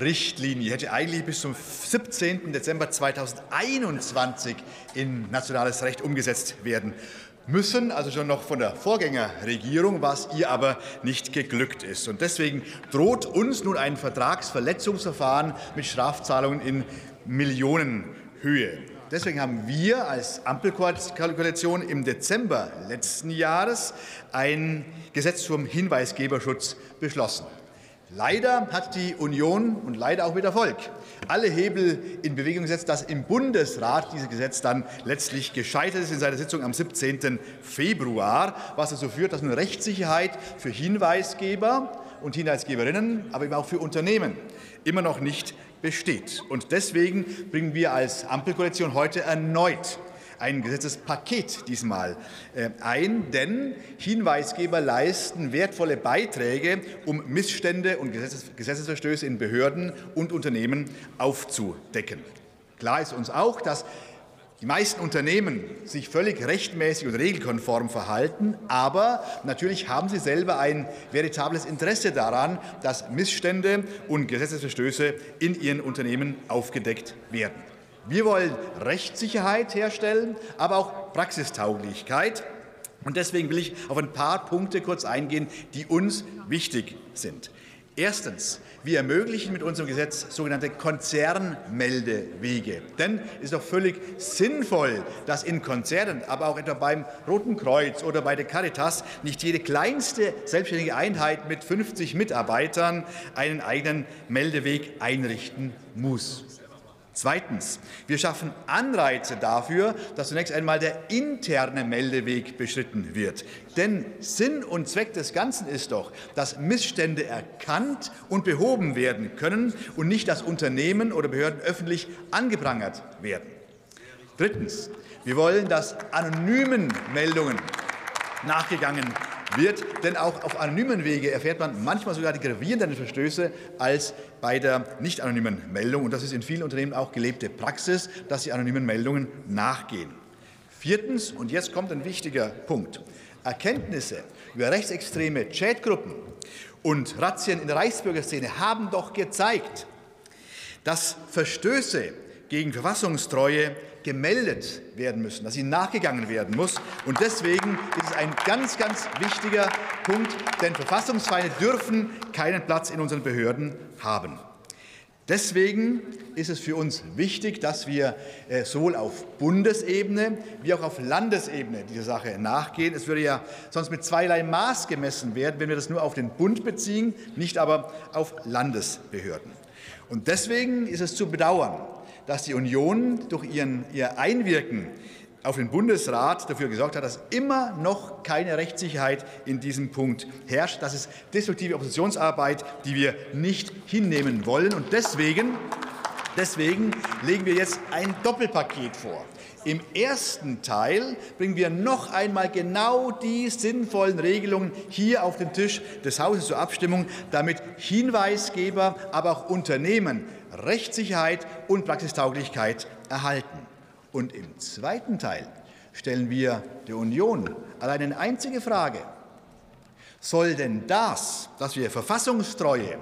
Richtlinie hätte eigentlich bis zum 17. Dezember 2021 in nationales Recht umgesetzt werden müssen, also schon noch von der Vorgängerregierung, was ihr aber nicht geglückt ist. Und deswegen droht uns nun ein Vertragsverletzungsverfahren mit Strafzahlungen in Millionenhöhe. Deswegen haben wir als Ampelkoalition im Dezember letzten Jahres ein Gesetz zum Hinweisgeberschutz beschlossen. Leider hat die Union und leider auch mit Erfolg alle Hebel in Bewegung gesetzt, dass im Bundesrat dieses Gesetz dann letztlich gescheitert ist in seiner Sitzung am 17. Februar, was dazu führt, dass nun Rechtssicherheit für Hinweisgeber und Hinweisgeberinnen, aber eben auch für Unternehmen immer noch nicht besteht. Und deswegen bringen wir als Ampelkoalition heute erneut ein Gesetzespaket diesmal äh, ein, denn Hinweisgeber leisten wertvolle Beiträge, um Missstände und Gesetzesverstöße in Behörden und Unternehmen aufzudecken. Klar ist uns auch, dass die meisten Unternehmen sich völlig rechtmäßig und regelkonform verhalten, aber natürlich haben sie selber ein veritables Interesse daran, dass Missstände und Gesetzesverstöße in ihren Unternehmen aufgedeckt werden. Wir wollen Rechtssicherheit herstellen, aber auch Praxistauglichkeit. Und deswegen will ich auf ein paar Punkte kurz eingehen, die uns wichtig sind. Erstens, wir ermöglichen mit unserem Gesetz sogenannte Konzernmeldewege. Denn es ist doch völlig sinnvoll, dass in Konzernen, aber auch etwa beim Roten Kreuz oder bei der Caritas nicht jede kleinste selbstständige Einheit mit 50 Mitarbeitern einen eigenen Meldeweg einrichten muss. Zweitens, wir schaffen Anreize dafür, dass zunächst einmal der interne Meldeweg beschritten wird. Denn Sinn und Zweck des Ganzen ist doch, dass Missstände erkannt und behoben werden können und nicht, dass Unternehmen oder Behörden öffentlich angeprangert werden. Drittens, wir wollen, dass anonymen Meldungen nachgegangen wird, denn auch auf anonymen Wege erfährt man manchmal sogar die gravierenderen Verstöße als bei der nicht anonymen Meldung. Und das ist in vielen Unternehmen auch gelebte Praxis, dass sie anonymen Meldungen nachgehen. Viertens, und jetzt kommt ein wichtiger Punkt, Erkenntnisse über rechtsextreme Chatgruppen und Razzien in der Reichsbürgerszene haben doch gezeigt, dass Verstöße gegen Verfassungstreue gemeldet werden müssen, dass ihnen nachgegangen werden muss. Und deswegen ist es ein ganz, ganz wichtiger Punkt, denn Verfassungsfeinde dürfen keinen Platz in unseren Behörden haben. Deswegen ist es für uns wichtig, dass wir äh, sowohl auf Bundesebene wie auch auf Landesebene dieser Sache nachgehen. Es würde ja sonst mit zweierlei Maß gemessen werden, wenn wir das nur auf den Bund beziehen, nicht aber auf Landesbehörden. Und deswegen ist es zu bedauern, dass die Union durch ihren, ihr Einwirken auf den Bundesrat dafür gesorgt hat, dass immer noch keine Rechtssicherheit in diesem Punkt herrscht. Das ist destruktive Oppositionsarbeit, die wir nicht hinnehmen wollen. Und deswegen, deswegen legen wir jetzt ein Doppelpaket vor. Im ersten Teil bringen wir noch einmal genau die sinnvollen Regelungen hier auf den Tisch des Hauses zur Abstimmung, damit Hinweisgeber, aber auch Unternehmen Rechtssicherheit und Praxistauglichkeit erhalten. Und im zweiten Teil stellen wir der Union allein eine einzige Frage. Soll denn das, dass wir Verfassungstreue,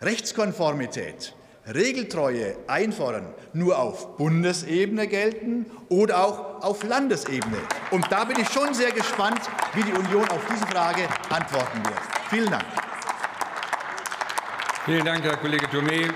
Rechtskonformität, Regeltreue einfordern, nur auf Bundesebene gelten oder auch auf Landesebene? Und da bin ich schon sehr gespannt, wie die Union auf diese Frage antworten wird. Vielen Dank. Vielen Dank, Herr Kollege Thomé.